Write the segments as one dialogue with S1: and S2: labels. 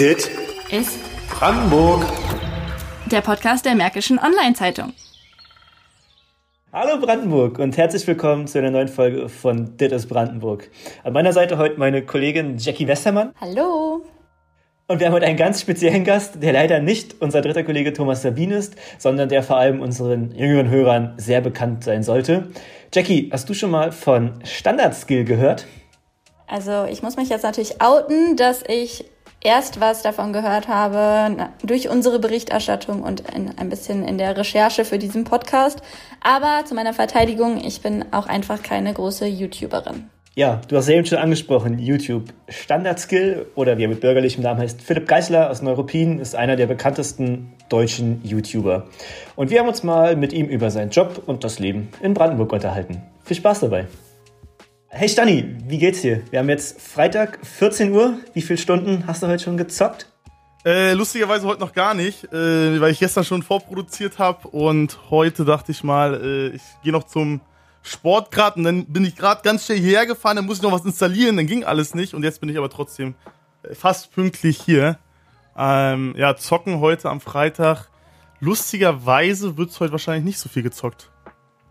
S1: Dit
S2: ist
S1: Brandenburg.
S2: der Podcast der Märkischen Online-Zeitung.
S3: Hallo Brandenburg und herzlich willkommen zu einer neuen Folge von Dit ist Brandenburg. An meiner Seite heute meine Kollegin Jackie Westermann
S2: Hallo.
S3: und wir haben heute einen ganz speziellen Gast, der leider nicht unser dritter Kollege Thomas Sabin ist, sondern der vor allem unseren jüngeren Hörern sehr bekannt sein sollte. Jackie, hast du schon mal von Standard-Skill gehört?
S4: Also ich muss mich jetzt natürlich outen, dass ich erst was davon gehört habe durch unsere Berichterstattung und in, ein bisschen in der Recherche für diesen Podcast. Aber zu meiner Verteidigung, ich bin auch einfach keine große YouTuberin.
S3: Ja, du hast eben schon angesprochen, YouTube. Standard-Skill oder wie er mit bürgerlichem Namen heißt, Philipp Geisler aus Neuruppin ist einer der bekanntesten deutschen YouTuber. Und wir haben uns mal mit ihm über seinen Job und das Leben in Brandenburg unterhalten. Viel Spaß dabei. Hey Stani, wie geht's dir? Wir haben jetzt Freitag, 14 Uhr. Wie viele Stunden hast du heute schon gezockt?
S5: Äh, lustigerweise heute noch gar nicht, äh, weil ich gestern schon vorproduziert habe und heute dachte ich mal, äh, ich gehe noch zum Sport grad und dann bin ich gerade ganz schnell hierher gefahren, dann muss ich noch was installieren, dann ging alles nicht und jetzt bin ich aber trotzdem äh, fast pünktlich hier. Ähm, ja, zocken heute am Freitag. Lustigerweise wird's heute wahrscheinlich nicht so viel gezockt.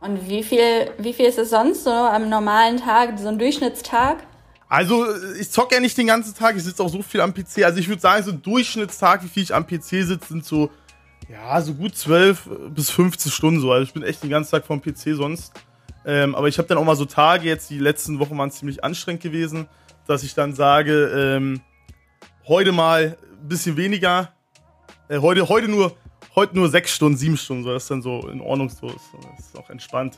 S4: Und wie viel, wie viel ist es sonst so am normalen Tag, so ein Durchschnittstag?
S5: Also, ich zocke ja nicht den ganzen Tag, ich sitze auch so viel am PC. Also, ich würde sagen, so ein Durchschnittstag, wie viel ich am PC sitze, sind so, ja, so gut 12 bis 15 Stunden so. Also, ich bin echt den ganzen Tag vom PC sonst. Ähm, aber ich habe dann auch mal so Tage, jetzt die letzten Wochen waren ziemlich anstrengend gewesen, dass ich dann sage, ähm, heute mal ein bisschen weniger, äh, heute, heute nur, heute nur sechs Stunden, sieben Stunden, so, das ist dann so in Ordnung, so, ist, ist auch entspannt.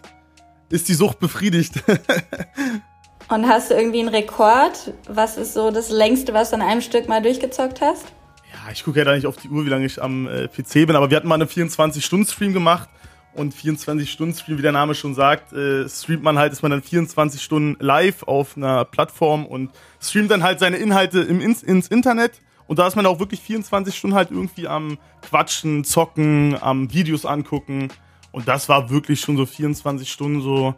S5: Ist die Sucht befriedigt?
S4: Und hast du irgendwie einen Rekord? Was ist so das längste, was du an einem Stück mal durchgezockt hast?
S5: Ja, ich gucke ja da nicht auf die Uhr, wie lange ich am äh, PC bin, aber wir hatten mal einen 24-Stunden-Stream gemacht und 24-Stunden-Stream, wie der Name schon sagt, äh, streamt man halt, ist man dann 24 Stunden live auf einer Plattform und streamt dann halt seine Inhalte im, ins, ins Internet und da ist man auch wirklich 24 Stunden halt irgendwie am Quatschen, Zocken, am Videos angucken und das war wirklich schon so 24 Stunden so,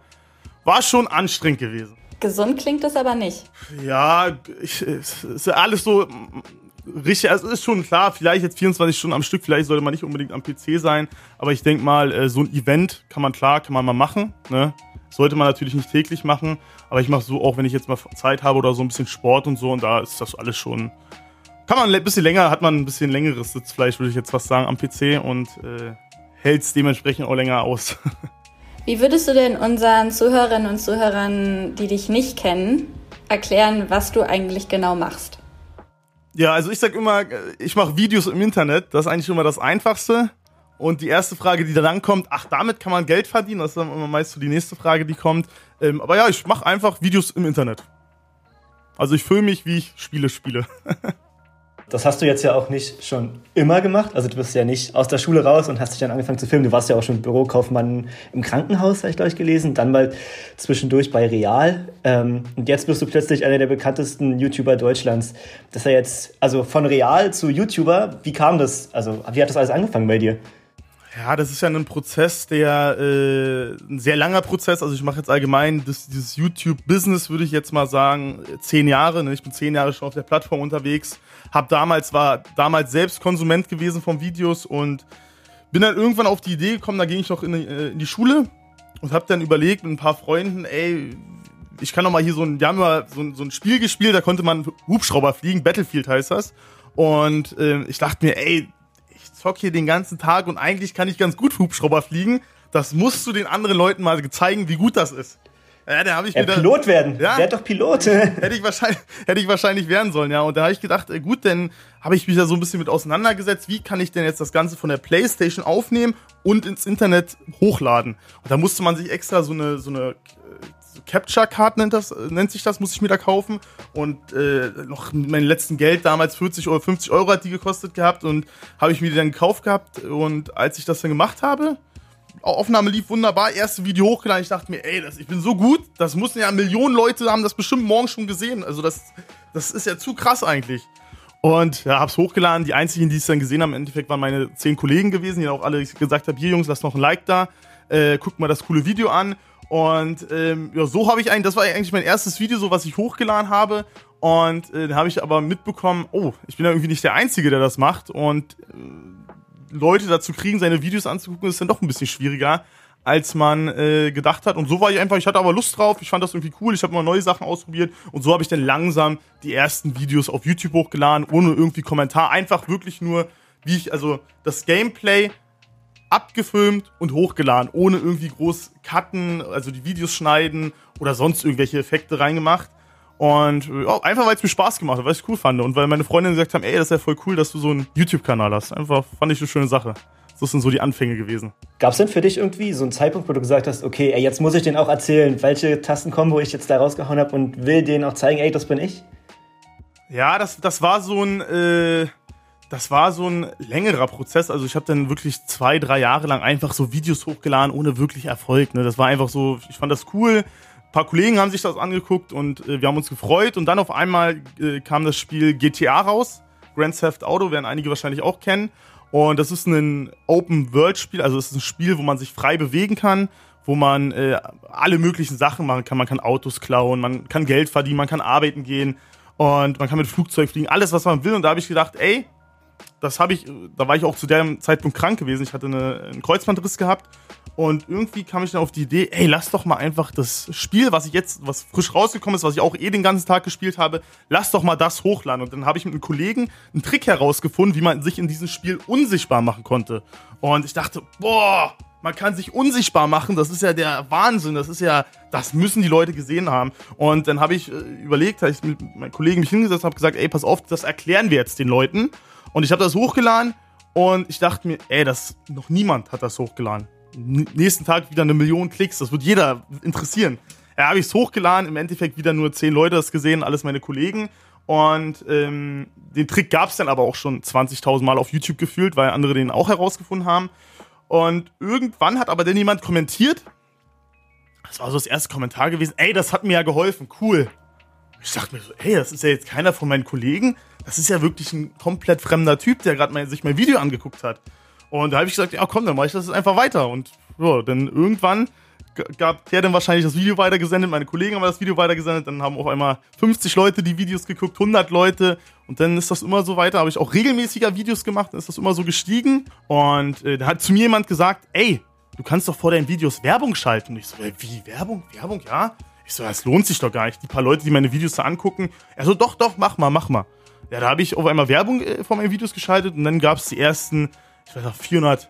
S5: war schon anstrengend gewesen.
S4: Gesund klingt das aber nicht.
S5: Ja, ich, es ist ja alles so richtig. Also ist schon klar, vielleicht jetzt 24 Stunden am Stück, vielleicht sollte man nicht unbedingt am PC sein, aber ich denke mal, äh, so ein Event kann man klar, kann man mal machen. Ne? Sollte man natürlich nicht täglich machen, aber ich mache so auch, wenn ich jetzt mal Zeit habe oder so ein bisschen Sport und so und da ist das alles schon. Kann man ein bisschen länger, hat man ein bisschen längeres Sitzfleisch, würde ich jetzt fast sagen, am PC und äh, hält es dementsprechend auch länger aus.
S4: Wie würdest du denn unseren Zuhörerinnen und Zuhörern, die dich nicht kennen, erklären, was du eigentlich genau machst?
S5: Ja, also ich sag immer, ich mache Videos im Internet. Das ist eigentlich immer das Einfachste. Und die erste Frage, die dann kommt, ach, damit kann man Geld verdienen. Das ist dann immer meist so die nächste Frage, die kommt. Ähm, aber ja, ich mache einfach Videos im Internet. Also ich filme mich, wie ich Spiele spiele.
S3: Das hast du jetzt ja auch nicht schon immer gemacht. Also du bist ja nicht aus der Schule raus und hast dich dann angefangen zu filmen. Du warst ja auch schon Bürokaufmann im Krankenhaus, habe ich glaube ich gelesen. Dann mal zwischendurch bei Real. Ähm, und jetzt bist du plötzlich einer der bekanntesten YouTuber Deutschlands. Das ist ja jetzt, also von Real zu YouTuber, wie kam das? Also wie hat das alles angefangen bei dir?
S5: Ja, das ist ja ein Prozess, der äh, ein sehr langer Prozess. Also ich mache jetzt allgemein das, dieses YouTube-Business, würde ich jetzt mal sagen, zehn Jahre. Ne? Ich bin zehn Jahre schon auf der Plattform unterwegs. Hab damals war damals selbst Konsument gewesen von Videos und bin dann irgendwann auf die Idee gekommen. Da ging ich noch in, äh, in die Schule und habe dann überlegt mit ein paar Freunden, ey, ich kann doch mal hier so ein, wir haben mal so ein, so ein Spiel gespielt, da konnte man Hubschrauber fliegen, Battlefield heißt das. Und äh, ich dachte mir, ey, ich zock hier den ganzen Tag und eigentlich kann ich ganz gut Hubschrauber fliegen. Das musst du den anderen Leuten mal zeigen, wie gut das ist. Ja, da habe ich
S3: Ja,
S5: dann-
S3: Pilot werden.
S5: Ja.
S3: Werd doch Pilot.
S5: hätte ich wahrscheinlich hätte ich wahrscheinlich werden sollen, ja. Und da habe ich gedacht, äh, gut, dann habe ich mich da so ein bisschen mit auseinandergesetzt, wie kann ich denn jetzt das Ganze von der PlayStation aufnehmen und ins Internet hochladen? Und da musste man sich extra so eine so eine äh, Capture Card nennt nennt sich das, muss ich mir da kaufen und äh, noch meinem letzten Geld damals 40 oder 50 Euro hat die gekostet gehabt und habe ich mir die dann gekauft gehabt und als ich das dann gemacht habe, Aufnahme lief wunderbar, erste Video hochgeladen. Ich dachte mir, ey, das, ich bin so gut, das müssen ja Millionen Leute haben das bestimmt morgen schon gesehen. Also das, das ist ja zu krass eigentlich. Und ja, hab's hochgeladen. Die einzigen, die es dann gesehen haben, im Endeffekt waren meine zehn Kollegen gewesen, die auch alle gesagt haben, hier Jungs, lasst noch ein Like da, äh, guckt mal das coole Video an. Und ähm, ja, so habe ich eigentlich, das war eigentlich mein erstes Video, so was ich hochgeladen habe. Und äh, da habe ich aber mitbekommen, oh, ich bin ja irgendwie nicht der Einzige, der das macht. Und äh, Leute dazu kriegen, seine Videos anzugucken, ist dann doch ein bisschen schwieriger, als man äh, gedacht hat. Und so war ich einfach, ich hatte aber Lust drauf, ich fand das irgendwie cool, ich habe mal neue Sachen ausprobiert. Und so habe ich dann langsam die ersten Videos auf YouTube hochgeladen, ohne irgendwie Kommentar. Einfach wirklich nur, wie ich, also das Gameplay abgefilmt und hochgeladen, ohne irgendwie groß cutten, also die Videos schneiden oder sonst irgendwelche Effekte reingemacht. Und ja, einfach weil es mir Spaß gemacht hat, weil ich cool fand. Und weil meine Freundinnen gesagt haben, ey, das ist ja voll cool, dass du so einen YouTube-Kanal hast. Einfach fand ich eine schöne Sache. Das sind so die Anfänge gewesen.
S3: Gab es denn für dich irgendwie so einen Zeitpunkt, wo du gesagt hast, okay, ey, jetzt muss ich den auch erzählen, welche Tastenkombo ich jetzt da rausgehauen habe und will denen auch zeigen, ey, das bin ich?
S5: Ja, das, das war so ein, äh, das war so ein längerer Prozess. Also ich habe dann wirklich zwei, drei Jahre lang einfach so Videos hochgeladen, ohne wirklich Erfolg. Ne? Das war einfach so, ich fand das cool paar Kollegen haben sich das angeguckt und äh, wir haben uns gefreut. Und dann auf einmal äh, kam das Spiel GTA raus. Grand Theft Auto werden einige wahrscheinlich auch kennen. Und das ist ein Open-World-Spiel, also es ist ein Spiel, wo man sich frei bewegen kann, wo man äh, alle möglichen Sachen machen kann. Man kann Autos klauen, man kann Geld verdienen, man kann arbeiten gehen und man kann mit Flugzeug fliegen, alles, was man will. Und da habe ich gedacht, ey, das habe ich, da war ich auch zu dem Zeitpunkt krank gewesen. Ich hatte eine, einen Kreuzbandriss gehabt und irgendwie kam ich dann auf die Idee, ey, lass doch mal einfach das Spiel, was ich jetzt, was frisch rausgekommen ist, was ich auch eh den ganzen Tag gespielt habe, lass doch mal das hochladen. Und dann habe ich mit einem Kollegen einen Trick herausgefunden, wie man sich in diesem Spiel unsichtbar machen konnte. Und ich dachte, boah, man kann sich unsichtbar machen, das ist ja der Wahnsinn, das ist ja, das müssen die Leute gesehen haben. Und dann habe ich äh, überlegt, habe ich mit meinen Kollegen mich hingesetzt und habe gesagt, ey, pass auf, das erklären wir jetzt den Leuten. Und ich habe das hochgeladen und ich dachte mir, ey, das noch niemand hat das hochgeladen nächsten Tag wieder eine Million Klicks. Das wird jeder interessieren. Ja, habe ich es hochgeladen, im Endeffekt wieder nur zehn Leute das gesehen, alles meine Kollegen. Und ähm, den Trick gab es dann aber auch schon 20.000 Mal auf YouTube gefühlt, weil andere den auch herausgefunden haben. Und irgendwann hat aber dann jemand kommentiert. Das war so das erste Kommentar gewesen. Ey, das hat mir ja geholfen, cool. Ich dachte mir so, ey, das ist ja jetzt keiner von meinen Kollegen. Das ist ja wirklich ein komplett fremder Typ, der gerade sich mein Video angeguckt hat. Und da habe ich gesagt, ja komm, dann mache ich das einfach weiter. Und ja, dann irgendwann gab der dann wahrscheinlich das Video weitergesendet, meine Kollegen haben das Video weitergesendet, dann haben auf einmal 50 Leute die Videos geguckt, 100 Leute und dann ist das immer so weiter, habe ich auch regelmäßiger Videos gemacht, dann ist das immer so gestiegen und äh, da hat zu mir jemand gesagt, ey, du kannst doch vor deinen Videos Werbung schalten. Und ich so, wie, Werbung? Werbung, ja? Ich so, das lohnt sich doch gar nicht. Die paar Leute, die meine Videos da angucken, er so, doch, doch, mach mal, mach mal. Ja, da habe ich auf einmal Werbung äh, vor meinen Videos geschaltet und dann gab es die ersten ich weiß noch, 400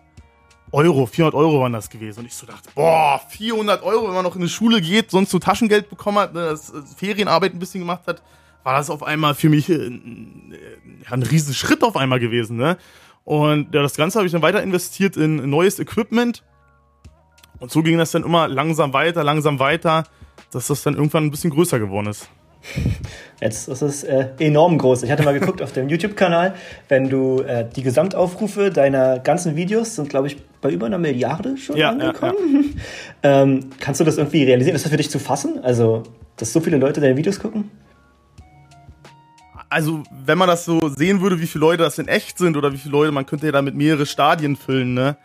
S5: Euro, 400 Euro waren das gewesen. Und ich so dachte, boah, 400 Euro, wenn man noch in die Schule geht, sonst so Taschengeld bekommen hat, ne, das, Ferienarbeit ein bisschen gemacht hat, war das auf einmal für mich ein, äh, ein riesen Schritt auf einmal gewesen. Ne? Und ja, das Ganze habe ich dann weiter investiert in neues Equipment. Und so ging das dann immer langsam weiter, langsam weiter, dass das dann irgendwann ein bisschen größer geworden ist.
S3: Jetzt ist es äh, enorm groß. Ich hatte mal geguckt auf dem YouTube-Kanal, wenn du äh, die Gesamtaufrufe deiner ganzen Videos sind, glaube ich, bei über einer Milliarde schon ja, angekommen. Ja, ja. ähm, kannst du das irgendwie realisieren? Ist das für dich zu fassen? Also, dass so viele Leute deine Videos gucken?
S5: Also, wenn man das so sehen würde, wie viele Leute das in echt sind oder wie viele Leute, man könnte ja damit mehrere Stadien füllen, ne?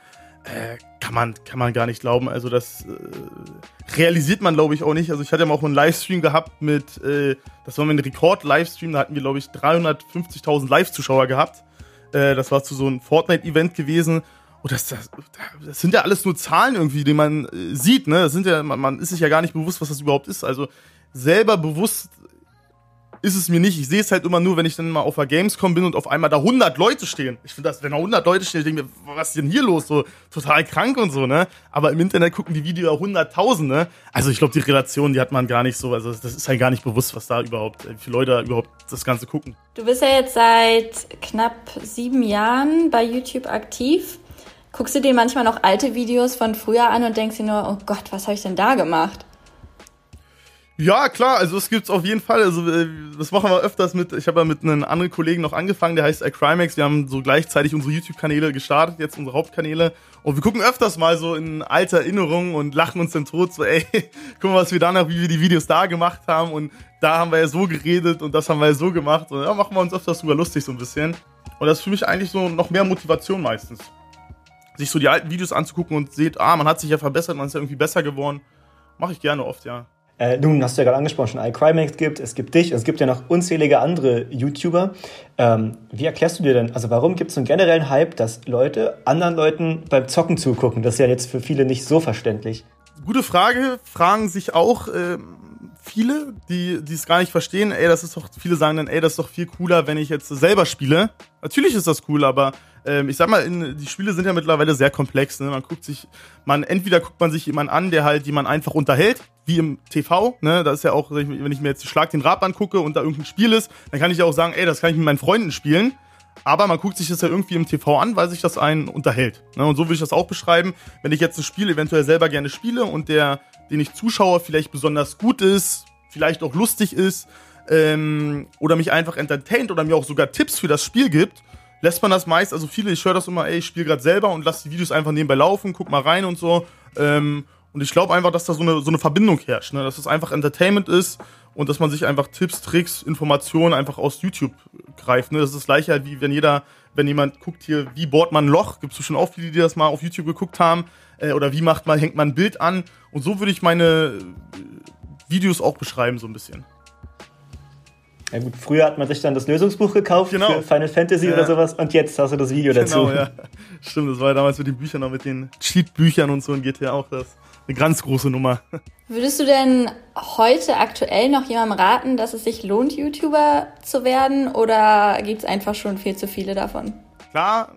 S5: Äh, kann man, kann man gar nicht glauben. Also das äh, realisiert man, glaube ich, auch nicht. Also ich hatte ja auch einen Livestream gehabt mit, äh, das war mein Rekord-Livestream, da hatten wir, glaube ich, 350.000 Live-Zuschauer gehabt. Äh, das war zu so einem Fortnite-Event gewesen. Und das, das, das sind ja alles nur Zahlen irgendwie, die man äh, sieht, ne? Das sind ja, man, man ist sich ja gar nicht bewusst, was das überhaupt ist. Also selber bewusst ist es mir nicht. Ich sehe es halt immer nur, wenn ich dann mal auf der Gamescom bin und auf einmal da 100 Leute stehen. Ich finde das, wenn da 100 Leute stehen, ich denke mir, was ist denn hier los? So total krank und so, ne? Aber im Internet gucken die Videos ja 100.000, ne? Also ich glaube, die Relation, die hat man gar nicht so. Also das ist halt gar nicht bewusst, was da überhaupt, wie viele Leute da überhaupt das Ganze gucken.
S4: Du bist ja jetzt seit knapp sieben Jahren bei YouTube aktiv. Guckst du dir manchmal noch alte Videos von früher an und denkst dir nur, oh Gott, was habe ich denn da gemacht?
S5: Ja, klar, also es gibt's auf jeden Fall. Also äh, das machen wir öfters mit, ich habe ja mit einem anderen Kollegen noch angefangen, der heißt iCrimex. Wir haben so gleichzeitig unsere YouTube-Kanäle gestartet, jetzt unsere Hauptkanäle. Und wir gucken öfters mal so in alte Erinnerungen und lachen uns dann tot, so ey, guck mal, was wir danach, wie wir die Videos da gemacht haben. Und da haben wir ja so geredet und das haben wir ja so gemacht. Und ja, machen wir uns öfters drüber lustig so ein bisschen. Und das ist für mich eigentlich so noch mehr Motivation meistens. Sich so die alten Videos anzugucken und seht, ah, man hat sich ja verbessert, man ist ja irgendwie besser geworden. Mache ich gerne oft, ja.
S3: Äh, nun hast du ja gerade angesprochen, schon iCrimex gibt, es gibt dich, es gibt ja noch unzählige andere YouTuber. Ähm, wie erklärst du dir denn, also warum gibt es einen generellen Hype, dass Leute anderen Leuten beim Zocken zugucken? Das ist ja jetzt für viele nicht so verständlich.
S5: Gute Frage, fragen sich auch äh, viele, die es gar nicht verstehen. Ey, das ist doch, viele sagen dann, ey, das ist doch viel cooler, wenn ich jetzt selber spiele. Natürlich ist das cool, aber ich sag mal, in, die Spiele sind ja mittlerweile sehr komplex. Ne? Man guckt sich, man entweder guckt man sich jemanden an, der halt jemand einfach unterhält, wie im TV. Ne? Das ist ja auch, wenn ich mir jetzt Schlag den Rab angucke und da irgendein Spiel ist, dann kann ich ja auch sagen, ey, das kann ich mit meinen Freunden spielen. Aber man guckt sich das ja irgendwie im TV an, weil sich das einen unterhält. Ne? Und so würde ich das auch beschreiben. Wenn ich jetzt ein Spiel eventuell selber gerne spiele und der, den ich zuschaue, vielleicht besonders gut ist, vielleicht auch lustig ist, ähm, oder mich einfach entertaint oder mir auch sogar Tipps für das Spiel gibt, lässt man das meist, also viele, ich höre das immer, ey, ich spiele gerade selber und lasse die Videos einfach nebenbei laufen, guck mal rein und so. Ähm, und ich glaube einfach, dass da so eine, so eine Verbindung herrscht, ne? dass es einfach Entertainment ist und dass man sich einfach Tipps, Tricks, Informationen einfach aus YouTube greift. Ne? Das ist das gleiche halt, wie wenn jeder, wenn jemand guckt hier, wie bohrt man ein Loch, gibt es schon auch viele, die das mal auf YouTube geguckt haben, äh, oder wie macht man, hängt man ein Bild an. Und so würde ich meine äh, Videos auch beschreiben, so ein bisschen.
S3: Ja gut, früher hat man sich dann das Lösungsbuch gekauft
S5: Genau.
S3: für Final Fantasy
S5: Ja.
S3: oder sowas und jetzt hast du das Video dazu.
S5: Genau, ja. Stimmt, das war ja damals mit den Büchern, auch mit den Cheat-Büchern und so in GTA auch das. Eine ganz große Nummer.
S4: Würdest du denn heute aktuell noch jemandem raten, dass es sich lohnt, YouTuber zu werden? Oder gibt es einfach schon viel zu viele davon?
S5: Klar,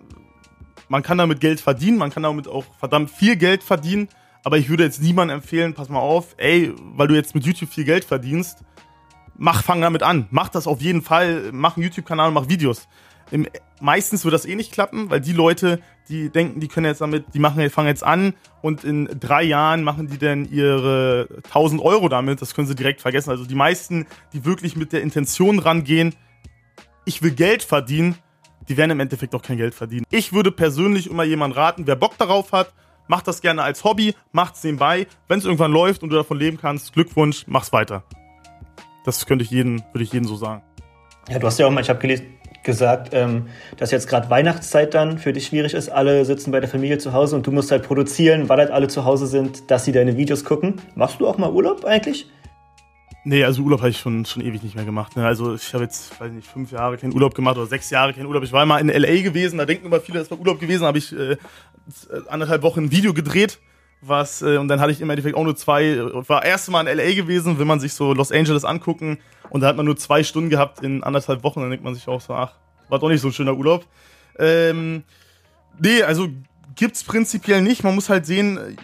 S5: man kann damit Geld verdienen, man kann damit auch verdammt viel Geld verdienen, aber ich würde jetzt niemandem empfehlen, pass mal auf, ey, weil du jetzt mit YouTube viel Geld verdienst, mach, fang damit an. Mach das auf jeden Fall, mach einen YouTube-Kanal und mach Videos. Im, meistens wird das eh nicht klappen, weil die Leute, die denken, die können jetzt damit, die machen, fangen jetzt an und in drei Jahren machen die dann ihre 1000 Euro damit, das können sie direkt vergessen. Also die meisten, die wirklich mit der Intention rangehen, ich will Geld verdienen, die werden im Endeffekt auch kein Geld verdienen. Ich würde persönlich immer jemanden raten, wer Bock darauf hat, macht das gerne als Hobby, macht's nebenbei. Wenn es irgendwann läuft und du davon leben kannst, Glückwunsch, mach's weiter. Das könnte ich jeden, würde ich jedem so sagen.
S3: Ja, du hast ja auch mal, ich habe gelesen, gesagt, ähm, dass jetzt gerade Weihnachtszeit dann für dich schwierig ist. Alle sitzen bei der Familie zu Hause und du musst halt produzieren, weil halt alle zu Hause sind, dass sie deine Videos gucken. Machst du auch mal Urlaub eigentlich?
S5: Nee, also Urlaub habe ich schon, schon ewig nicht mehr gemacht. Ne? Also ich habe jetzt, weiß nicht, fünf Jahre keinen Urlaub gemacht oder sechs Jahre keinen Urlaub. Ich war mal in L.A. gewesen, da denken immer viele, das war Urlaub gewesen, habe ich äh, anderthalb Wochen ein Video gedreht. Was, äh, und dann hatte ich im Endeffekt auch nur zwei, war erste Mal in L.A. gewesen, will man sich so Los Angeles angucken und da hat man nur zwei Stunden gehabt in anderthalb Wochen, dann denkt man sich auch so, ach, war doch nicht so ein schöner Urlaub. Ähm, nee, also gibt's prinzipiell nicht. Man muss halt sehen,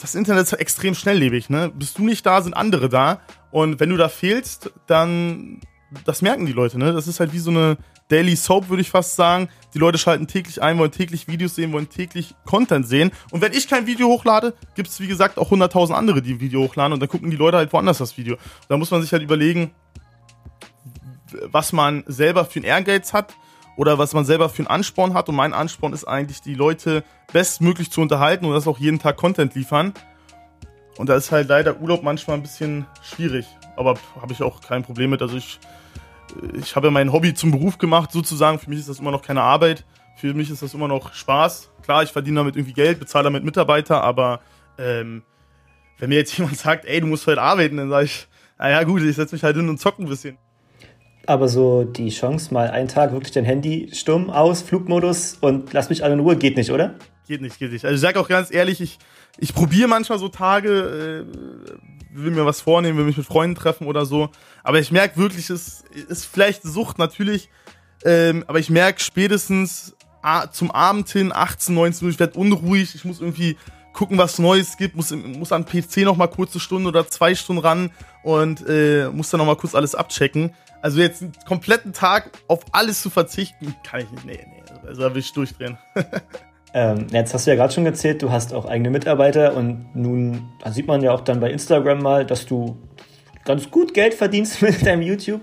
S5: das Internet ist halt extrem schnelllebig, ne? Bist du nicht da, sind andere da. Und wenn du da fehlst, dann, das merken die Leute, ne? Das ist halt wie so eine Daily Soap, würde ich fast sagen. Die Leute schalten täglich ein, wollen täglich Videos sehen, wollen täglich Content sehen. Und wenn ich kein Video hochlade, gibt's wie gesagt auch 100.000 andere, die ein Video hochladen. Und dann gucken die Leute halt woanders das Video. Da muss man sich halt überlegen, was man selber für ein Ehrgeiz hat oder was man selber für einen Ansporn hat. Und mein Ansporn ist eigentlich, die Leute bestmöglich zu unterhalten und das auch jeden Tag Content liefern. Und da ist halt leider Urlaub manchmal ein bisschen schwierig. Aber habe ich auch kein Problem mit. Also ich, ich habe mein Hobby zum Beruf gemacht, sozusagen. Für mich ist das immer noch keine Arbeit. Für mich ist das immer noch Spaß. Klar, ich verdiene damit irgendwie Geld, bezahle damit Mitarbeiter, aber ähm, wenn mir jetzt jemand sagt, ey, du musst heute arbeiten, dann sage ich, naja gut, ich setze mich halt hin und zocke ein bisschen.
S3: Aber so die Chance, mal einen Tag wirklich dein Handy stumm aus, Flugmodus und lass mich alle in Ruhe, geht nicht, oder?
S5: Geht nicht, geht nicht. Also ich sag auch ganz ehrlich, ich, ich probiere manchmal so Tage, äh, will mir was vornehmen, will mich mit Freunden treffen oder so. Aber ich merke wirklich, es ist vielleicht Sucht natürlich, ähm, aber ich merke spätestens zum Abend hin, 18, 19 Uhr, ich werde unruhig, ich muss irgendwie gucken, was Neues gibt, muss, muss an PC noch mal kurz eine Stunde oder zwei Stunden ran und äh, muss dann noch mal kurz alles abchecken. Also jetzt einen kompletten Tag auf alles zu verzichten, kann ich nicht. Nee, nee, also da will ich durchdrehen.
S3: Ähm, jetzt hast du ja gerade schon erzählt, du hast auch eigene Mitarbeiter und nun sieht man ja auch dann bei Instagram mal, dass du ganz gut Geld verdienst mit deinem YouTube.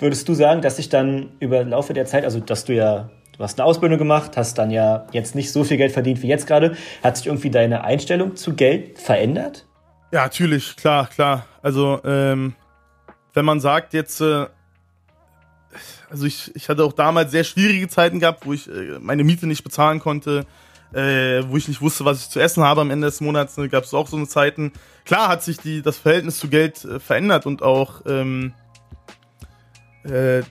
S3: Würdest du sagen, dass sich dann über Laufe der Zeit, also dass du ja, du hast eine Ausbildung gemacht, hast dann ja jetzt nicht so viel Geld verdient wie jetzt gerade, hat sich irgendwie deine Einstellung zu Geld verändert?
S5: Ja, natürlich, klar, klar. Also, ähm, wenn man sagt jetzt, äh, also ich, ich hatte auch damals sehr schwierige Zeiten gehabt, wo ich äh, meine Miete nicht bezahlen konnte, äh, wo ich nicht wusste, was ich zu essen habe am Ende des Monats. Ne, Gab es auch so eine Zeiten. Klar hat sich die, das Verhältnis zu Geld äh, verändert und auch ähm, äh,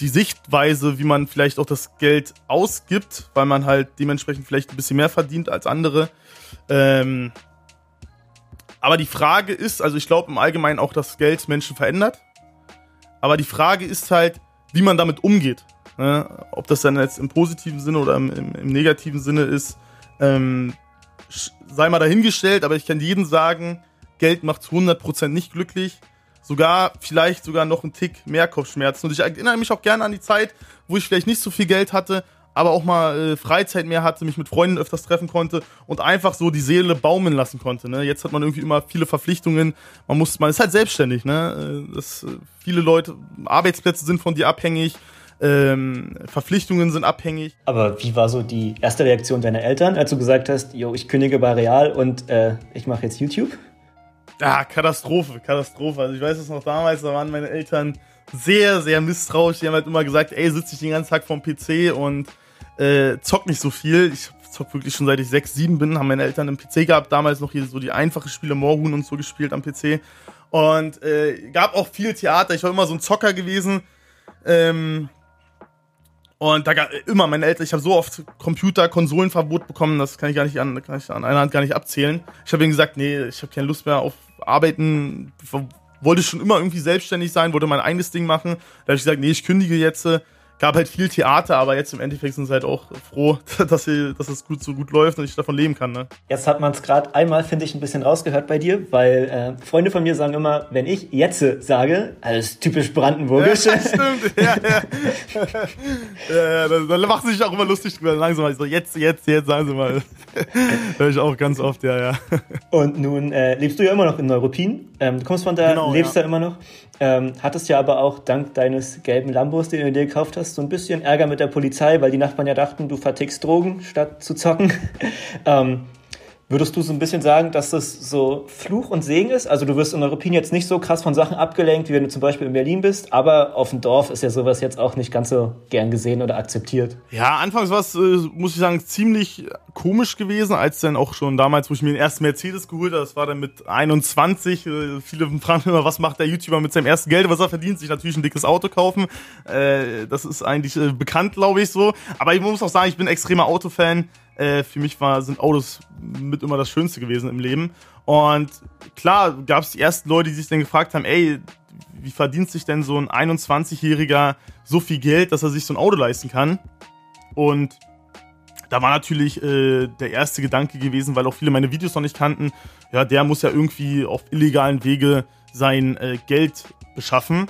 S5: die Sichtweise, wie man vielleicht auch das Geld ausgibt, weil man halt dementsprechend vielleicht ein bisschen mehr verdient als andere. Ähm, aber die Frage ist, also ich glaube im Allgemeinen auch, dass Geld Menschen verändert. Aber die Frage ist halt, wie man damit umgeht. Ne? Ob das dann jetzt im positiven Sinne oder im, im, im negativen Sinne ist, ähm, sei mal dahingestellt, aber ich kann jedem sagen, Geld macht zu 100% nicht glücklich. Sogar, vielleicht sogar noch einen Tick mehr Kopfschmerzen. Und ich erinnere mich auch gerne an die Zeit, wo ich vielleicht nicht so viel Geld hatte, aber auch mal äh, Freizeit mehr hatte, mich mit Freunden öfters treffen konnte und einfach so die Seele baumeln lassen konnte. Ne? Jetzt hat man irgendwie immer viele Verpflichtungen. Man muss, man ist halt selbstständig. Ne? Äh, das, äh, viele Leute, Arbeitsplätze sind von dir abhängig. Ähm, Verpflichtungen sind abhängig.
S3: Aber wie war so die erste Reaktion deiner Eltern, als du gesagt hast, yo, ich kündige bei Real und äh, ich mache jetzt YouTube?
S5: Ja, Katastrophe, Katastrophe. Also ich weiß es noch damals, da waren meine Eltern sehr, sehr misstrauisch. Die haben halt immer gesagt, ey, sitze ich den ganzen Tag vorm PC und äh, zock nicht so viel. Ich zock wirklich schon seit ich sechs, sieben bin, haben meine Eltern einen PC gehabt, damals noch hier so die einfache Spiele Moorhuhn und so gespielt am PC. Und äh, gab auch viel Theater. Ich war immer so ein Zocker gewesen. Ähm, und da immer meine Eltern, ich habe so oft Computer, Konsolenverbot bekommen, das kann ich gar nicht an, kann ich an einer Hand gar nicht abzählen. Ich habe ihnen gesagt, nee, ich habe keine Lust mehr auf Arbeiten. Wollte schon immer irgendwie selbstständig sein, wollte mein eigenes Ding machen. Da habe ich gesagt, nee, ich kündige jetzt gab halt viel Theater, aber jetzt im Endeffekt sind sie halt auch froh, dass, sie, dass es gut so gut läuft und ich davon leben kann. Ne?
S3: Jetzt hat man es gerade einmal, finde ich, ein bisschen rausgehört bei dir, weil äh, Freunde von mir sagen immer, wenn ich jetzt sage, alles typisch brandenburgisch. Ja, stimmt, ja, ja.
S5: ja, ja da, da machen sie sich auch immer lustig drüber. Langsam mal so, jetzt, jetzt, jetzt, sagen sie mal. Hör ich auch ganz oft, ja, ja.
S3: Und nun äh, lebst du ja immer noch in Neuruppin. Ähm, du kommst von da, genau, lebst ja. da immer noch. Ähm, hattest ja aber auch dank deines gelben Lambos, den du dir gekauft hast, so ein bisschen Ärger mit der Polizei, weil die Nachbarn ja dachten, du vertickst Drogen statt zu zocken. ähm, Würdest du so ein bisschen sagen, dass das so Fluch und Segen ist? Also du wirst in Europin jetzt nicht so krass von Sachen abgelenkt, wie wenn du zum Beispiel in Berlin bist, aber auf dem Dorf ist ja sowas jetzt auch nicht ganz so gern gesehen oder akzeptiert.
S5: Ja, anfangs war es, äh, muss ich sagen, ziemlich komisch gewesen, als dann auch schon damals, wo ich mir den ersten Mercedes geholt habe, das war dann mit 21. Äh, viele fragen immer, was macht der YouTuber mit seinem ersten Geld, was er verdient, sich natürlich ein dickes Auto kaufen. Äh, das ist eigentlich bekannt, glaube ich, so. Aber ich muss auch sagen, ich bin extremer Autofan. Äh, für mich war, sind Autos mit immer das Schönste gewesen im Leben. Und klar gab es die ersten Leute, die sich dann gefragt haben, ey, wie verdient sich denn so ein 21-Jähriger so viel Geld, dass er sich so ein Auto leisten kann? Und da war natürlich äh, der erste Gedanke gewesen, weil auch viele meine Videos noch nicht kannten, ja, der muss ja irgendwie auf illegalen Wege sein äh, Geld beschaffen.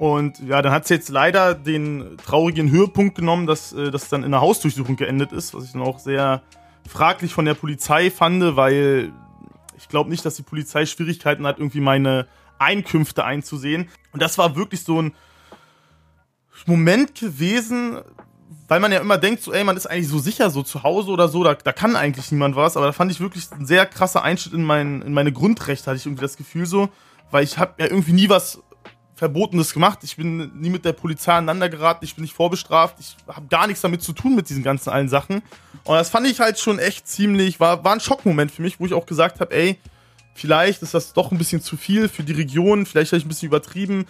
S5: Und ja, dann hat es jetzt leider den traurigen Höhepunkt genommen, dass äh, das dann in einer Hausdurchsuchung geendet ist, was ich dann auch sehr fraglich von der Polizei fand, weil ich glaube nicht, dass die Polizei Schwierigkeiten hat, irgendwie meine Einkünfte einzusehen. Und das war wirklich so ein Moment gewesen, weil man ja immer denkt, so, ey, man ist eigentlich so sicher, so zu Hause oder so, da, da kann eigentlich niemand was. Aber da fand ich wirklich ein sehr krasser Einschnitt in, mein, in meine Grundrechte, hatte ich irgendwie das Gefühl so, weil ich habe ja irgendwie nie was Verbotenes gemacht. Ich bin nie mit der Polizei aneinander geraten. Ich bin nicht vorbestraft. Ich habe gar nichts damit zu tun mit diesen ganzen allen Sachen. Und das fand ich halt schon echt ziemlich, war, war ein Schockmoment für mich, wo ich auch gesagt habe, ey, vielleicht ist das doch ein bisschen zu viel für die Region. Vielleicht habe ich ein bisschen übertrieben.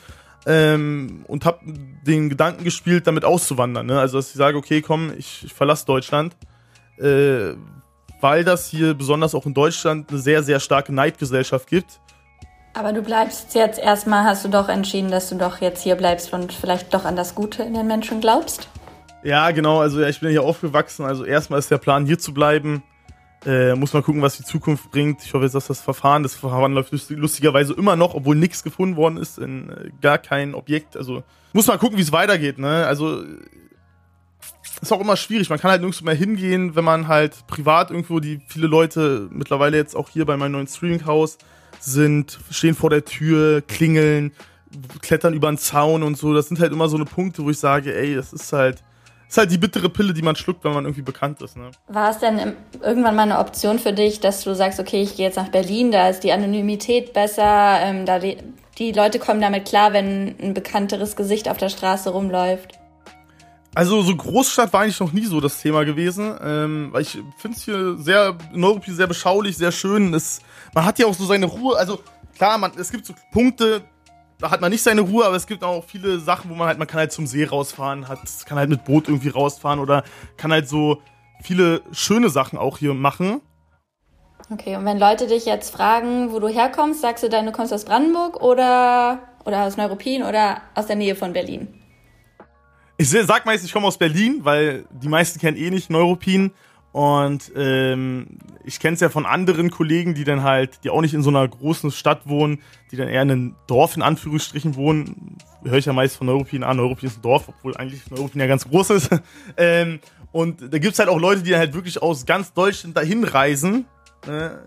S5: Ähm, und habe den Gedanken gespielt, damit auszuwandern. Ne? Also, dass ich sage, okay, komm, ich, ich verlasse Deutschland. Äh, weil das hier besonders auch in Deutschland eine sehr, sehr starke Neidgesellschaft gibt
S4: aber du bleibst jetzt erstmal, hast du doch entschieden, dass du doch jetzt hier bleibst und vielleicht doch an das Gute in den Menschen glaubst?
S5: Ja, genau. Also ich bin hier aufgewachsen. Also erstmal ist der Plan, hier zu bleiben. Äh, muss mal gucken, was die Zukunft bringt. Ich hoffe jetzt, dass das Verfahren, das Verfahren läuft lustigerweise immer noch, obwohl nichts gefunden worden ist, in äh, gar kein Objekt. Also muss mal gucken, wie es weitergeht. Ne? Also ist auch immer schwierig. Man kann halt nirgendwo mehr hingehen, wenn man halt privat irgendwo die viele Leute mittlerweile jetzt auch hier bei meinem neuen Streaming-Haus sind, stehen vor der Tür, klingeln, klettern über einen Zaun und so. Das sind halt immer so eine Punkte, wo ich sage, ey, das ist halt, ist halt die bittere Pille, die man schluckt, wenn man irgendwie bekannt ist. Ne?
S4: War es denn irgendwann mal eine Option für dich, dass du sagst, okay, ich gehe jetzt nach Berlin, da ist die Anonymität besser, ähm, da die, die Leute kommen damit klar, wenn ein bekannteres Gesicht auf der Straße rumläuft?
S5: Also so Großstadt war eigentlich noch nie so das Thema gewesen, ähm, weil ich finde es hier sehr, Neuruppin sehr beschaulich, sehr schön. Es, man hat ja auch so seine Ruhe, also klar, man, es gibt so Punkte, da hat man nicht seine Ruhe, aber es gibt auch viele Sachen, wo man halt, man kann halt zum See rausfahren, hat, kann halt mit Boot irgendwie rausfahren oder kann halt so viele schöne Sachen auch hier machen.
S4: Okay, und wenn Leute dich jetzt fragen, wo du herkommst, sagst du dann, du kommst aus Brandenburg oder, oder aus Neuruppin oder aus der Nähe von Berlin?
S5: Ich sag meist, ich komme aus Berlin, weil die meisten kennen eh nicht Neuruppin. Und ähm, ich kenne es ja von anderen Kollegen, die dann halt, die auch nicht in so einer großen Stadt wohnen, die dann eher in einem Dorf in Anführungsstrichen wohnen. Höre ich ja meist von Neuruppin an. Neuruppin ist ein Dorf, obwohl eigentlich Neuruppin ja ganz groß ist. ähm, und da gibt's halt auch Leute, die halt wirklich aus ganz Deutschland dahin reisen. Ne?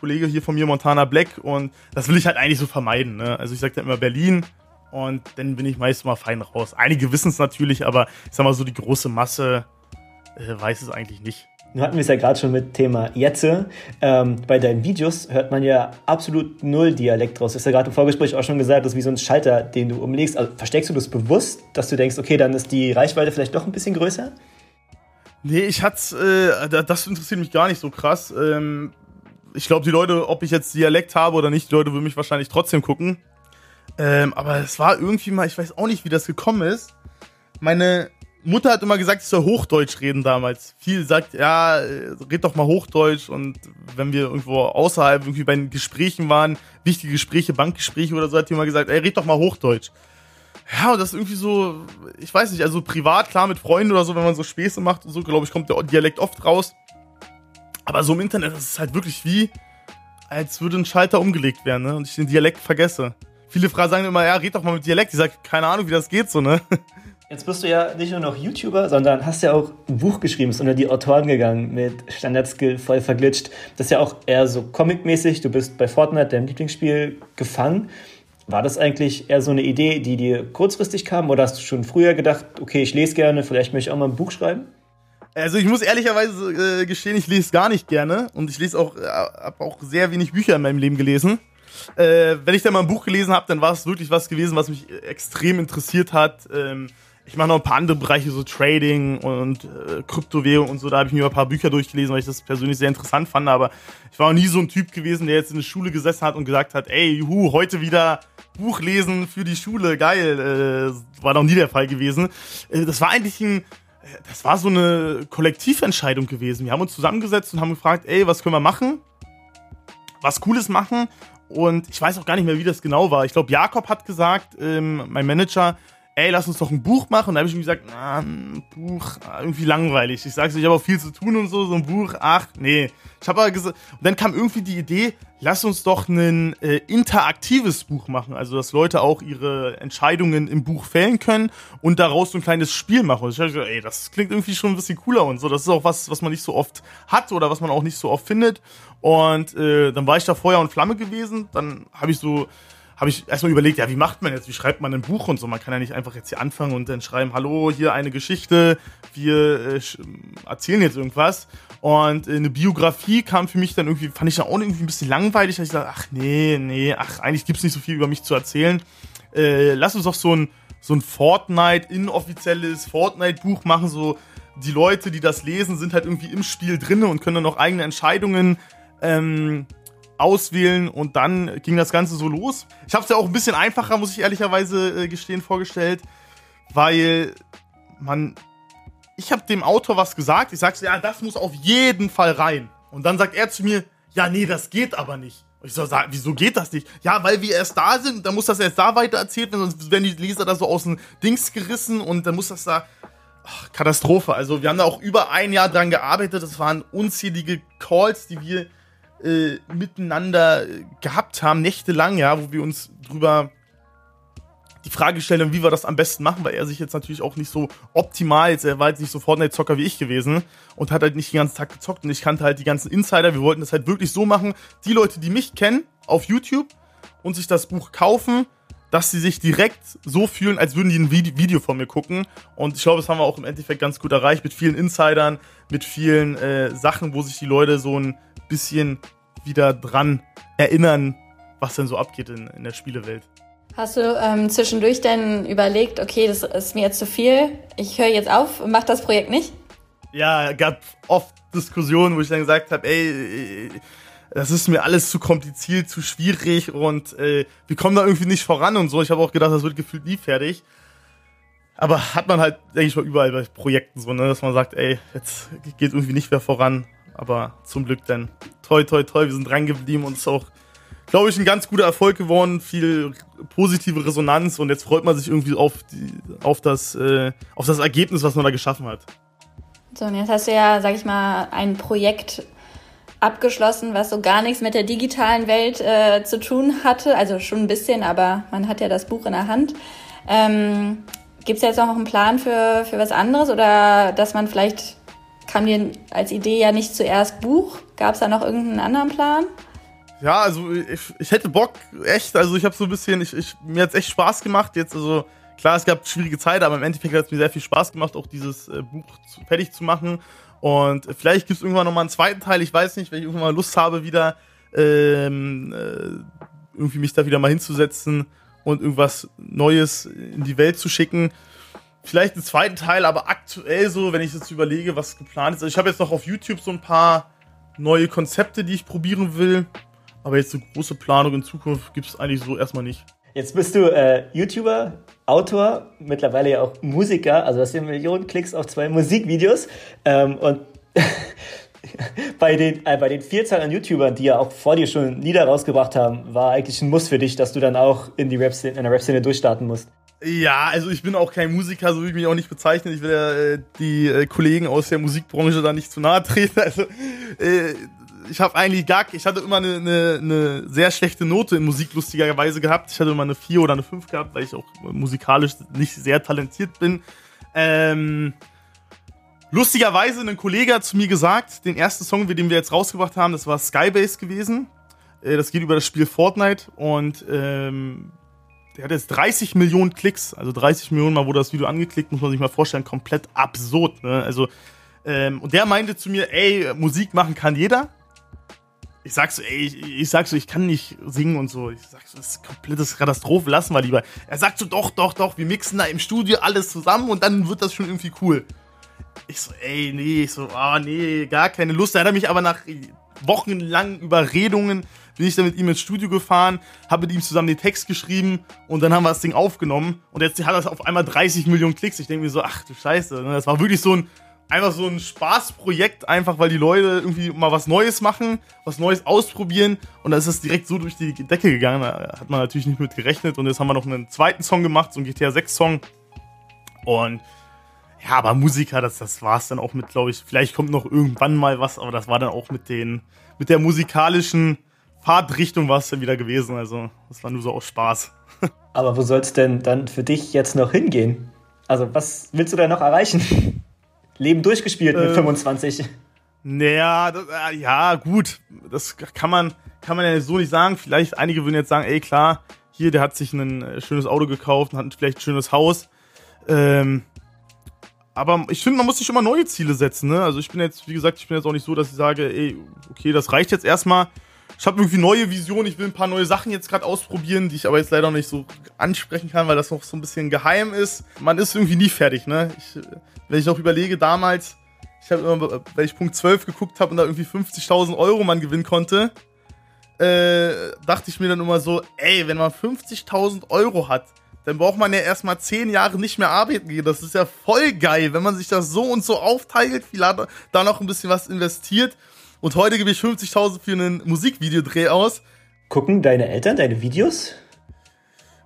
S5: Kollege hier von mir, Montana Black. Und das will ich halt eigentlich so vermeiden. Ne? Also ich sage dann immer Berlin, und dann bin ich meist mal fein raus. Einige wissen es natürlich, aber ich sag mal so, die große Masse äh, weiß es eigentlich nicht.
S3: Nun hatten wir es ja gerade schon mit Thema Jetze. Ähm, bei deinen Videos hört man ja absolut null Dialekt draus. Du hast ja gerade im Vorgespräch auch schon gesagt, das ist wie so ein Schalter, den du umlegst. Also versteckst du das bewusst, dass du denkst, okay, dann ist die Reichweite vielleicht doch ein bisschen größer?
S5: Nee, ich hatte, äh, das interessiert mich gar nicht so krass. Ähm, ich glaube, die Leute, ob ich jetzt Dialekt habe oder nicht, die Leute würden mich wahrscheinlich trotzdem gucken. Ähm, aber es war irgendwie mal, ich weiß auch nicht, wie das gekommen ist. Meine Mutter hat immer gesagt, ich soll Hochdeutsch reden damals. Viel sagt, ja, red doch mal Hochdeutsch. Und wenn wir irgendwo außerhalb irgendwie bei Gesprächen waren, wichtige Gespräche, Bankgespräche oder so, hat die immer gesagt, ey, red doch mal Hochdeutsch. Ja, und das ist irgendwie so, ich weiß nicht, also privat, klar, mit Freunden oder so, wenn man so Späße macht und so, glaube ich, kommt der Dialekt oft raus. Aber so im Internet, das ist halt wirklich wie, als würde ein Schalter umgelegt werden, ne? Und ich den Dialekt vergesse viele Fragen sagen immer, ja, red doch mal mit Dialekt. Ich sag, keine Ahnung, wie das geht so, ne?
S3: Jetzt bist du ja nicht nur noch YouTuber, sondern hast ja auch ein Buch geschrieben, ist unter die Autoren gegangen mit Standardskill voll verglitscht. Das ist ja auch eher so comic-mäßig. Du bist bei Fortnite, deinem Lieblingsspiel, gefangen. War das eigentlich eher so eine Idee, die dir kurzfristig kam oder hast du schon früher gedacht, okay, ich lese gerne, vielleicht möchte ich auch mal ein Buch schreiben?
S5: Also ich muss ehrlicherweise äh, gestehen, ich lese gar nicht gerne und ich lese auch, äh, habe auch sehr wenig Bücher in meinem Leben gelesen äh, wenn ich dann mal ein Buch gelesen habe, dann war es wirklich was gewesen, was mich extrem interessiert hat. Ähm, ich mache noch ein paar andere Bereiche, so Trading und äh, Kryptowährung und so. Da habe ich mir ein paar Bücher durchgelesen, weil ich das persönlich sehr interessant fand. Aber ich war auch nie so ein Typ gewesen, der jetzt in der Schule gesessen hat und gesagt hat, ey, juhu, heute wieder Buch lesen für die Schule, geil. Äh, war noch nie der Fall gewesen. Äh, das war eigentlich ein, das war so eine Kollektiventscheidung gewesen. Wir haben uns zusammengesetzt und haben gefragt, ey, was können wir machen? Was Cooles machen und ich weiß auch gar nicht mehr, wie das genau war. Ich glaube, Jakob hat gesagt, ähm, mein Manager, ey, lass uns doch ein Buch machen. Und da habe ich ihm gesagt, na, ein Buch, ah, irgendwie langweilig. Ich sage so, ich habe auch viel zu tun und so, so ein Buch, ach, nee. Ich habe aber gesagt, und dann kam irgendwie die Idee, lass uns doch ein äh, interaktives Buch machen. Also, dass Leute auch ihre Entscheidungen im Buch fällen können und daraus so ein kleines Spiel machen. Und ich habe gesagt, ey, das klingt irgendwie schon ein bisschen cooler und so. Das ist auch was, was man nicht so oft hat oder was man auch nicht so oft findet. Und äh, dann war ich da Feuer und Flamme gewesen. Dann habe ich so habe ich erstmal überlegt, ja, wie macht man jetzt, wie schreibt man ein Buch und so. Man kann ja nicht einfach jetzt hier anfangen und dann schreiben, hallo, hier eine Geschichte, wir äh, erzählen jetzt irgendwas. Und äh, eine Biografie kam für mich dann irgendwie, fand ich dann auch irgendwie ein bisschen langweilig. Da ich dachte, ach nee, nee, ach, eigentlich gibt's nicht so viel über mich zu erzählen. Äh, lass uns doch so ein, so ein Fortnite, inoffizielles Fortnite-Buch machen, so die Leute, die das lesen, sind halt irgendwie im Spiel drin und können dann noch eigene Entscheidungen ähm, auswählen und dann ging das Ganze so los. Ich habe es ja auch ein bisschen einfacher, muss ich ehrlicherweise äh, gestehen, vorgestellt, weil man, ich habe dem Autor was gesagt. Ich sage, ja, das muss auf jeden Fall rein. Und dann sagt er zu mir, ja, nee, das geht aber nicht. Und ich so, sag, wieso geht das nicht? Ja, weil wir erst da sind, dann muss das erst da weiter erzählt werden, sonst werden die Leser da so aus dem Dings gerissen und dann muss das da. Ach, Katastrophe. Also, wir haben da auch über ein Jahr dran gearbeitet. Das waren unzählige Calls, die wir äh, miteinander gehabt haben, nächtelang, ja, wo wir uns drüber die Frage stellen, wie wir das am besten machen, weil er sich jetzt natürlich auch nicht so optimal, jetzt, er war jetzt nicht so Fortnite-Zocker wie ich gewesen und hat halt nicht den ganzen Tag gezockt und ich kannte halt die ganzen Insider, wir wollten das halt wirklich so machen, die Leute, die mich kennen auf YouTube und sich das Buch kaufen, dass sie sich direkt so fühlen, als würden die ein Video von mir gucken. Und ich glaube, das haben wir auch im Endeffekt ganz gut erreicht mit vielen Insidern, mit vielen äh, Sachen, wo sich die Leute so ein bisschen wieder dran erinnern, was denn so abgeht in, in der Spielewelt.
S4: Hast du ähm, zwischendurch denn überlegt, okay, das ist mir jetzt zu viel, ich höre jetzt auf und mache das Projekt nicht?
S5: Ja, gab oft Diskussionen, wo ich dann gesagt habe, ey, das ist mir alles zu kompliziert, zu schwierig und äh, wir kommen da irgendwie nicht voran und so. Ich habe auch gedacht, das wird gefühlt nie fertig. Aber hat man halt, denke ich mal, überall bei Projekten so, ne, dass man sagt, ey, jetzt geht irgendwie nicht mehr voran. Aber zum Glück dann, toi, toi, toi, wir sind dran geblieben und es ist auch, glaube ich, ein ganz guter Erfolg geworden, viel positive Resonanz und jetzt freut man sich irgendwie auf, die, auf, das, äh, auf das Ergebnis, was man da geschaffen hat.
S4: So, und jetzt hast du ja, sag ich mal, ein Projekt abgeschlossen, was so gar nichts mit der digitalen Welt äh, zu tun hatte. Also schon ein bisschen, aber man hat ja das Buch in der Hand. Ähm, Gibt es jetzt noch einen Plan für, für was anderes oder dass man vielleicht, kam dir als Idee ja nicht zuerst Buch? Gab es da noch irgendeinen anderen Plan?
S5: Ja, also ich, ich hätte Bock, echt, also ich habe so ein bisschen, ich, ich, mir hat es echt Spaß gemacht jetzt, also klar, es gab schwierige Zeit, aber im Endeffekt hat es mir sehr viel Spaß gemacht, auch dieses äh, Buch zu, fertig zu machen und vielleicht gibt es irgendwann nochmal einen zweiten Teil, ich weiß nicht, wenn ich irgendwann mal Lust habe, wieder ähm, äh, irgendwie mich da wieder mal hinzusetzen und irgendwas Neues in die Welt zu schicken. Vielleicht einen zweiten Teil, aber aktuell so, wenn ich jetzt überlege, was geplant ist. Also ich habe jetzt noch auf YouTube so ein paar neue Konzepte, die ich probieren will. Aber jetzt eine große Planung in Zukunft gibt es eigentlich so erstmal nicht.
S3: Jetzt bist du äh, YouTuber, Autor, mittlerweile ja auch Musiker. Also hast du Millionen Klicks auf zwei Musikvideos. Ähm, und bei den, äh, bei den Vielzahl an YouTubern, die ja auch vor dir schon Lieder rausgebracht haben, war eigentlich ein Muss für dich, dass du dann auch in die Rap in der Rap-Szene durchstarten musst.
S5: Ja, also ich bin auch kein Musiker, so will ich mich auch nicht bezeichnen. Ich will ja äh, die äh, Kollegen aus der Musikbranche da nicht zu nahe treten. Also äh, ich habe eigentlich gar, ich hatte immer eine, eine, eine sehr schlechte Note in Musik lustigerweise gehabt. Ich hatte immer eine 4 oder eine 5 gehabt, weil ich auch musikalisch nicht sehr talentiert bin. Ähm, Lustigerweise, ein Kollege hat zu mir gesagt, den ersten Song, den wir jetzt rausgebracht haben, das war Skybase gewesen. Äh, das geht über das Spiel Fortnite und ähm, der hat jetzt 30 Millionen Klicks, also 30 Millionen Mal wurde das Video angeklickt, muss man sich mal vorstellen, komplett absurd. Ne? Also ähm, und der meinte zu mir, ey, Musik machen kann jeder. Ich sag so, ey, ich, ich sag so, ich kann nicht singen und so. Ich sag so, das ist komplettes Katastrophe, lassen wir lieber. Er sagt so, doch, doch, doch, wir mixen da im Studio alles zusammen und dann wird das schon irgendwie cool. Ich so, ey, nee, ich so, ah, oh, nee, gar keine Lust. Da hat er mich aber nach wochenlangen Überredungen bin ich dann mit ihm ins Studio gefahren, habe mit ihm zusammen den Text geschrieben und dann haben wir das Ding aufgenommen und jetzt hat das auf einmal 30 Millionen Klicks. Ich denke mir so, ach du Scheiße, ne? das war wirklich so ein einfach so ein Spaßprojekt, einfach weil die Leute irgendwie mal was Neues machen, was Neues ausprobieren und da ist es direkt so durch die Decke gegangen. Da hat man natürlich nicht mit gerechnet und jetzt haben wir noch einen zweiten Song gemacht, so einen GTA 6 Song und ja, aber Musiker, das, das war es dann auch mit, glaube ich, vielleicht kommt noch irgendwann mal was, aber das war dann auch mit den, mit der musikalischen Fahrtrichtung war es dann wieder gewesen. Also, das war nur so aus Spaß.
S3: aber wo soll es denn dann für dich jetzt noch hingehen? Also, was willst du da noch erreichen? Leben durchgespielt mit 25. Ähm,
S5: naja, das, äh, ja, gut. Das kann man, kann man ja so nicht sagen. Vielleicht einige würden jetzt sagen, ey, klar, hier, der hat sich ein äh, schönes Auto gekauft und hat vielleicht ein schönes Haus. Ähm, aber ich finde, man muss sich immer neue Ziele setzen. Ne? Also ich bin jetzt, wie gesagt, ich bin jetzt auch nicht so, dass ich sage, ey, okay, das reicht jetzt erstmal. Ich habe irgendwie neue Visionen, ich will ein paar neue Sachen jetzt gerade ausprobieren, die ich aber jetzt leider noch nicht so ansprechen kann, weil das noch so ein bisschen geheim ist. Man ist irgendwie nie fertig, ne? Ich, wenn ich noch überlege, damals, ich habe immer, wenn ich Punkt 12 geguckt habe und da irgendwie 50.000 Euro man gewinnen konnte, äh, dachte ich mir dann immer so, ey, wenn man 50.000 Euro hat, dann braucht man ja erstmal zehn Jahre nicht mehr arbeiten gehen. Das ist ja voll geil, wenn man sich das so und so aufteilt, vielleicht da noch ein bisschen was investiert. Und heute gebe ich 50.000 für einen Musikvideodreh aus.
S3: Gucken deine Eltern deine Videos?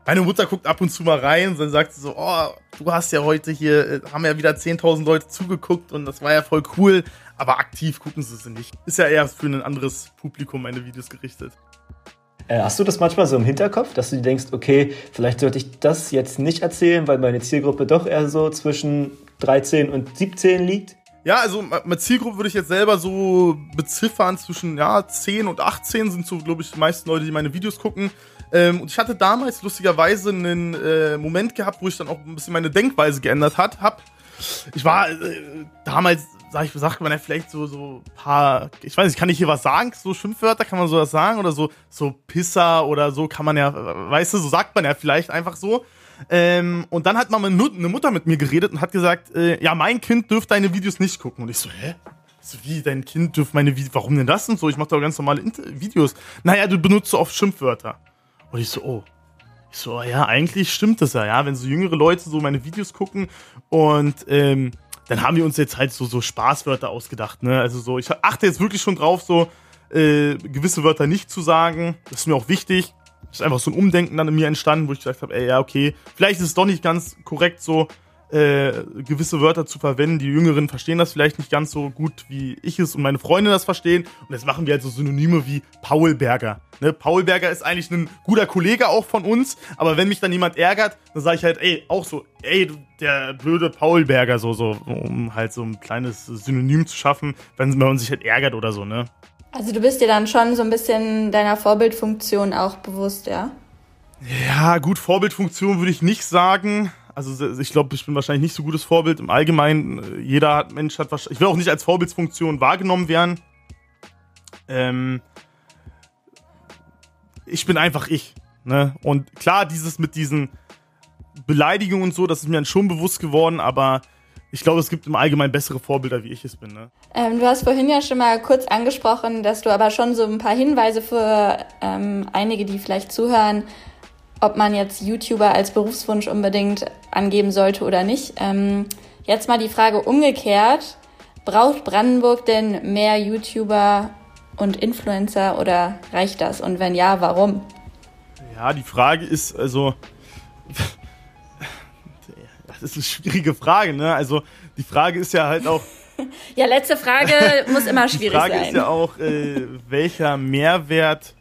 S5: Meine Mutter guckt ab und zu mal rein und dann sagt sie so, oh, du hast ja heute hier, äh, haben ja wieder 10.000 Leute zugeguckt und das war ja voll cool. Aber aktiv gucken sie sie nicht. Ist ja eher für ein anderes Publikum meine Videos gerichtet.
S3: Äh, hast du das manchmal so im Hinterkopf, dass du dir denkst, okay, vielleicht sollte ich das jetzt nicht erzählen, weil meine Zielgruppe doch eher so zwischen 13 und 17 liegt?
S5: Ja, also meine Zielgruppe würde ich jetzt selber so beziffern zwischen ja, 10 und 18 sind so, glaube ich, die meisten Leute, die meine Videos gucken. Ähm, und ich hatte damals lustigerweise einen äh, Moment gehabt, wo ich dann auch ein bisschen meine Denkweise geändert hat, hab. Ich war äh, damals sag ich, sagt man ja vielleicht so, so paar, ich weiß nicht, kann ich hier was sagen? So Schimpfwörter, kann man so was sagen? Oder so, so Pisser oder so kann man ja, weißt du, so sagt man ja vielleicht einfach so. Ähm, und dann hat mal eine Mutter mit mir geredet und hat gesagt, äh, ja, mein Kind dürfte deine Videos nicht gucken. Und ich so, hä? So, wie, dein Kind dürfte meine Videos, warum denn das und so? Ich mache doch ganz normale Inter Videos. Naja, du benutzt so oft Schimpfwörter. Und ich so, oh. Ich so, ja, eigentlich stimmt das ja, ja, wenn so jüngere Leute so meine Videos gucken und ähm, dann haben wir uns jetzt halt so, so Spaßwörter ausgedacht, ne? Also so, ich achte jetzt wirklich schon drauf, so äh, gewisse Wörter nicht zu sagen. Das ist mir auch wichtig. Das ist einfach so ein Umdenken dann in mir entstanden, wo ich gesagt habe, ey, ja, okay, vielleicht ist es doch nicht ganz korrekt so, äh, gewisse Wörter zu verwenden. Die Jüngeren verstehen das vielleicht nicht ganz so gut, wie ich es und meine Freunde das verstehen. Und jetzt machen wir halt so Synonyme wie Paul Berger. Ne? Paul Berger ist eigentlich ein guter Kollege auch von uns, aber wenn mich dann jemand ärgert, dann sage ich halt, ey, auch so, ey, der blöde Paul Berger, so, so, um halt so ein kleines Synonym zu schaffen, wenn man sich halt ärgert oder so, ne?
S4: Also du bist dir dann schon so ein bisschen deiner Vorbildfunktion auch bewusst, ja?
S5: Ja, gut, Vorbildfunktion würde ich nicht sagen. Also ich glaube, ich bin wahrscheinlich nicht so gutes Vorbild. Im Allgemeinen, jeder hat, Mensch hat wahrscheinlich, ich will auch nicht als Vorbildsfunktion wahrgenommen werden. Ähm, ich bin einfach ich. Ne? Und klar, dieses mit diesen Beleidigungen und so, das ist mir dann schon bewusst geworden, aber ich glaube, es gibt im Allgemeinen bessere Vorbilder, wie ich es bin. Ne?
S4: Ähm, du hast vorhin ja schon mal kurz angesprochen, dass du aber schon so ein paar Hinweise für ähm, einige, die vielleicht zuhören, ob man jetzt YouTuber als Berufswunsch unbedingt angeben sollte oder nicht. Ähm, jetzt mal die Frage umgekehrt. Braucht Brandenburg denn mehr YouTuber und Influencer oder reicht das? Und wenn ja, warum?
S5: Ja, die Frage ist also, das ist eine schwierige Frage, ne? Also die Frage ist ja halt auch.
S4: ja, letzte Frage muss immer schwierig sein.
S5: Die Frage
S4: sein.
S5: ist ja auch, äh, welcher Mehrwert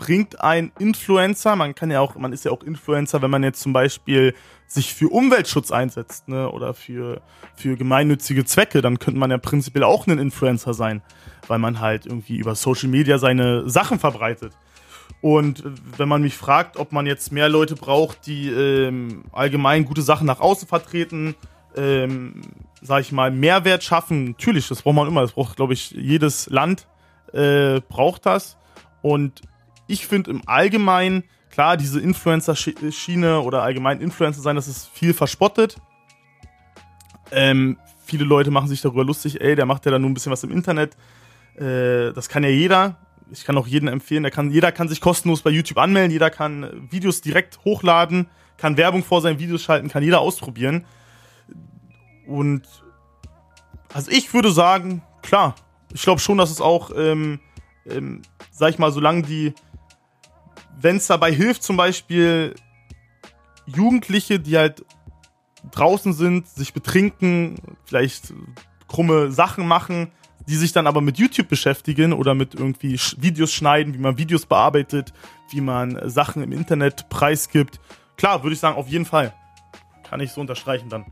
S5: bringt ein Influencer? Man kann ja auch, man ist ja auch Influencer, wenn man jetzt zum Beispiel sich für Umweltschutz einsetzt, ne, oder für, für gemeinnützige Zwecke, dann könnte man ja prinzipiell auch ein Influencer sein, weil man halt irgendwie über Social Media seine Sachen verbreitet. Und wenn man mich fragt, ob man jetzt mehr Leute braucht, die ähm, allgemein gute Sachen nach außen vertreten, ähm, sag ich mal, Mehrwert schaffen, natürlich, das braucht man immer, das braucht, glaube ich, jedes Land äh, braucht das. Und ich finde im Allgemeinen, klar, diese Influencer-Schiene oder allgemein Influencer sein, das ist viel verspottet. Ähm, viele Leute machen sich darüber lustig, ey, der macht ja da nur ein bisschen was im Internet. Äh, das kann ja jeder ich kann auch jedem empfehlen, der kann, jeder kann sich kostenlos bei YouTube anmelden, jeder kann Videos direkt hochladen, kann Werbung vor seinen Videos schalten, kann jeder ausprobieren. Und also ich würde sagen, klar, ich glaube schon, dass es auch, ähm, ähm, sag ich mal, solange die, wenn es dabei hilft, zum Beispiel Jugendliche, die halt draußen sind, sich betrinken, vielleicht krumme Sachen machen, die sich dann aber mit YouTube beschäftigen oder mit irgendwie Videos schneiden, wie man Videos bearbeitet, wie man Sachen im Internet preisgibt. Klar, würde ich sagen, auf jeden Fall. Kann ich so unterstreichen dann.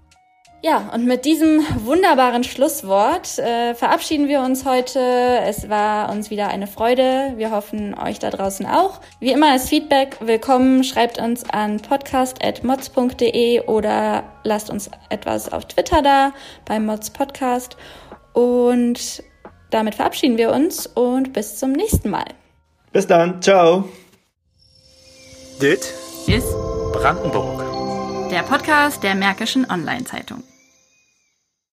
S4: Ja, und mit diesem wunderbaren Schlusswort äh, verabschieden wir uns heute. Es war uns wieder eine Freude. Wir hoffen, euch da draußen auch. Wie immer ist Feedback willkommen. Schreibt uns an podcast.mods.de oder lasst uns etwas auf Twitter da beim Mods Podcast. Und damit verabschieden wir uns und bis zum nächsten Mal.
S3: Bis dann. Ciao.
S2: Dit ist Brandenburg. Der Podcast der Märkischen Online-Zeitung.